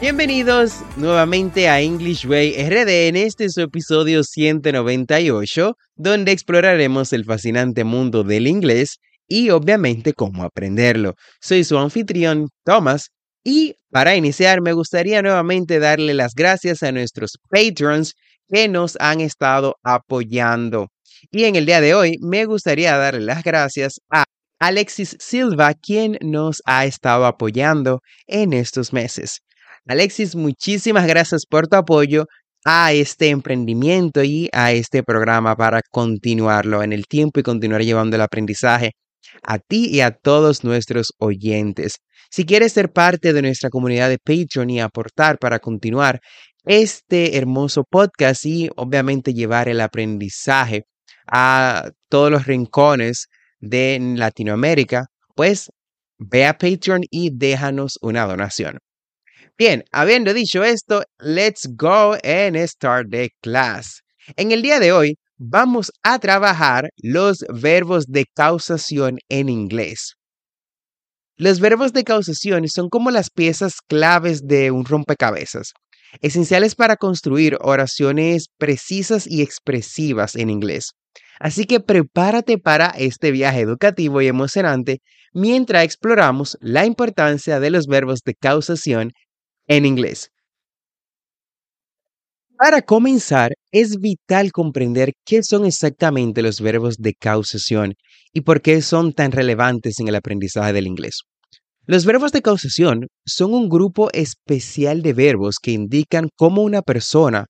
Bienvenidos nuevamente a English Way RD en este su episodio 198, donde exploraremos el fascinante mundo del inglés y obviamente cómo aprenderlo. Soy su anfitrión, Thomas, y para iniciar me gustaría nuevamente darle las gracias a nuestros patrons que nos han estado apoyando. Y en el día de hoy me gustaría darle las gracias a Alexis Silva, quien nos ha estado apoyando en estos meses. Alexis, muchísimas gracias por tu apoyo a este emprendimiento y a este programa para continuarlo en el tiempo y continuar llevando el aprendizaje a ti y a todos nuestros oyentes. Si quieres ser parte de nuestra comunidad de Patreon y aportar para continuar este hermoso podcast y obviamente llevar el aprendizaje a todos los rincones de Latinoamérica, pues ve a Patreon y déjanos una donación. Bien, habiendo dicho esto, let's go and start the class. En el día de hoy vamos a trabajar los verbos de causación en inglés. Los verbos de causación son como las piezas claves de un rompecabezas, esenciales para construir oraciones precisas y expresivas en inglés. Así que prepárate para este viaje educativo y emocionante mientras exploramos la importancia de los verbos de causación en inglés. Para comenzar, es vital comprender qué son exactamente los verbos de causación y por qué son tan relevantes en el aprendizaje del inglés. Los verbos de causación son un grupo especial de verbos que indican cómo una persona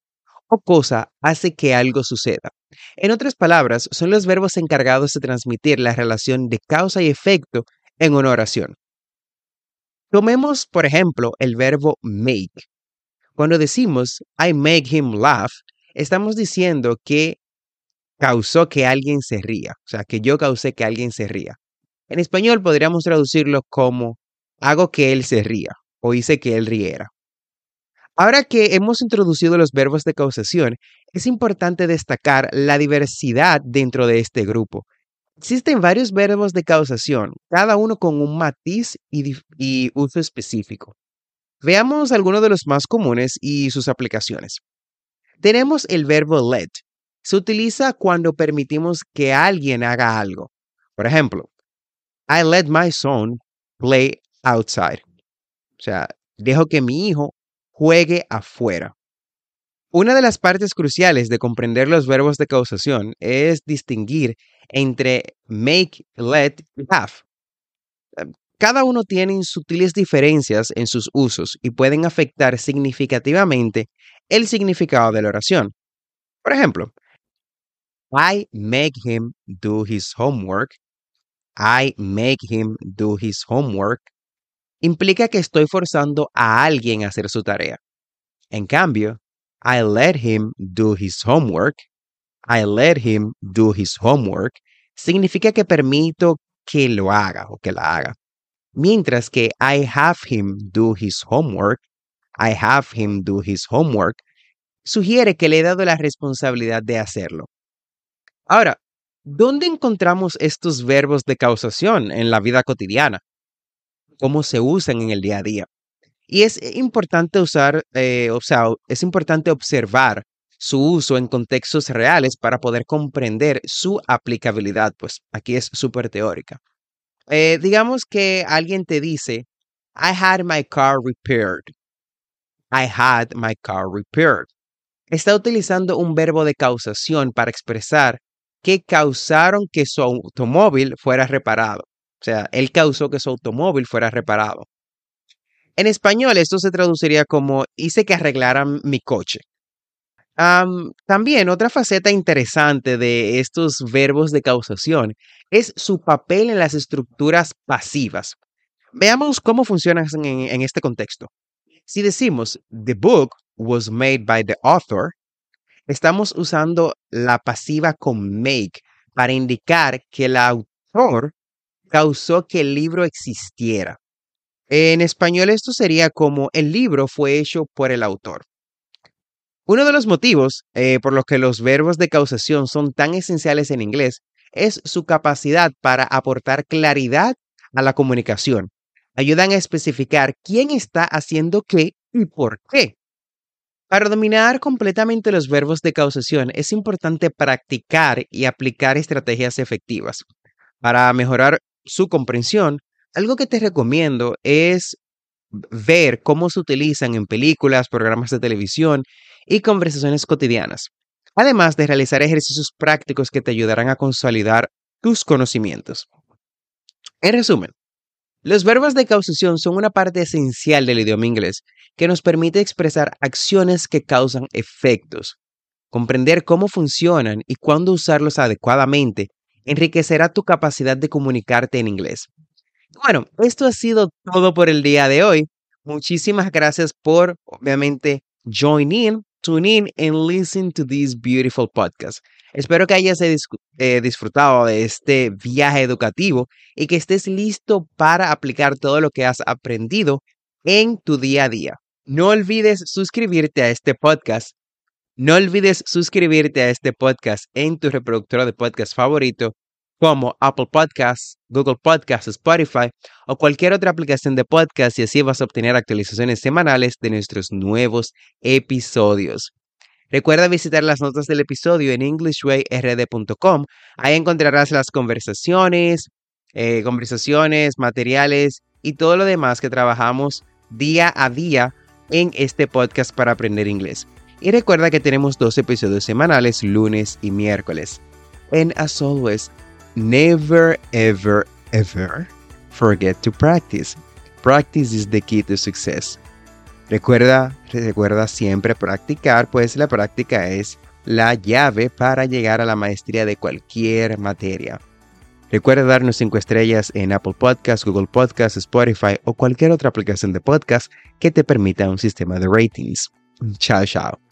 o cosa hace que algo suceda. En otras palabras, son los verbos encargados de transmitir la relación de causa y efecto en una oración. Tomemos, por ejemplo, el verbo make. Cuando decimos I make him laugh, estamos diciendo que causó que alguien se ría, o sea, que yo causé que alguien se ría. En español podríamos traducirlo como hago que él se ría o hice que él riera. Ahora que hemos introducido los verbos de causación, es importante destacar la diversidad dentro de este grupo Existen varios verbos de causación, cada uno con un matiz y, uso específico. Veamos algunos de los más comunes y sus aplicaciones. Tenemos el verbo let. Se utiliza cuando permitimos que alguien haga algo. Por ejemplo, I let my son play outside. O sea, dejo que mi hijo juegue afuera. Una de las partes cruciales de comprender los verbos de causación es distinguir entre make, let y have. Em, cada uno tiene sutiles diferencias en sus usos y pueden afectar significativamente el significado de la oración. Por ejemplo, I make him do his homework. I make him do his homework implica que estoy forzando a alguien a hacer su tarea. En cambio, I let him do his homework. I let him do his homework significa que permito que lo haga o que la haga. Mientras que I have him do his homework, I have him do his homework, sugiere que le he dado la responsabilidad de hacerlo. Ahora, ¿dónde encontramos estos verbos de causación en la vida cotidiana? ¿Cómo se usan en el día a día? Y es importante usar, eh, o sea, es importante observar su uso en contextos reales para poder comprender su aplicabilidad, pues aquí es súper teórica. Eh, digamos que alguien te dice, I had my car repaired. I had my car repaired. Está utilizando un verbo de causación para expresar que causaron que su automóvil fuera reparado. O sea, él causó que su automóvil fuera reparado. En español esto se traduciría como hice que arreglaran mi coche también otra faceta interesante de estos verbos de causación es su papel en las estructuras pasivas. Veamos cómo funcionan en, este contexto. Si decimos, the book was made by the author, estamos usando la pasiva con make para indicar que el autor causó que el libro existiera. En español esto sería como el libro fue hecho por el autor. Uno de los motivos eh, por los que los verbos de causación son tan esenciales en inglés es su capacidad para aportar claridad a la comunicación. Ayudan a especificar quién está haciendo qué y por qué. Para dominar completamente los verbos de causación es importante practicar y aplicar estrategias efectivas. Para mejorar su comprensión, algo que te recomiendo es ver cómo se utilizan en películas, programas de televisión y conversaciones cotidianas, además de realizar ejercicios prácticos que te ayudarán a consolidar tus conocimientos. En resumen, los verbos de causación son una parte esencial del idioma inglés que nos permite expresar acciones que causan efectos. Comprender cómo funcionan y cuándo usarlos adecuadamente enriquecerá tu capacidad de comunicarte en inglés. Bueno, esto ha sido todo por el día de hoy. Muchísimas gracias por, obviamente, join in, tune in and listen to this beautiful podcast. Espero que hayas eh, disfrutado de este viaje educativo y que estés listo para aplicar todo lo que has aprendido en tu día a día. No olvides suscribirte a este podcast. No olvides suscribirte a este podcast en tu reproductor de podcast favorito como Apple Podcasts, Google Podcasts, Spotify o cualquier otra aplicación de podcast y así vas a obtener actualizaciones semanales de nuestros nuevos episodios. Recuerda visitar las notas del episodio en englishwayrd.com. Ahí encontrarás las conversaciones, eh, conversaciones, materiales y todo lo demás que trabajamos día a día en este podcast para aprender inglés. Y recuerda que tenemos dos episodios semanales, lunes y miércoles. And as always, Never, ever, ever forget to practice. Practice is the key to success. Recuerda, recuerda siempre practicar, pues la práctica es la llave para llegar a la maestría de cualquier materia. Recuerda darnos 5 estrellas en Apple Podcasts, Google Podcasts, Spotify o cualquier otra aplicación de podcast que te permita un sistema de ratings. Chao, chao.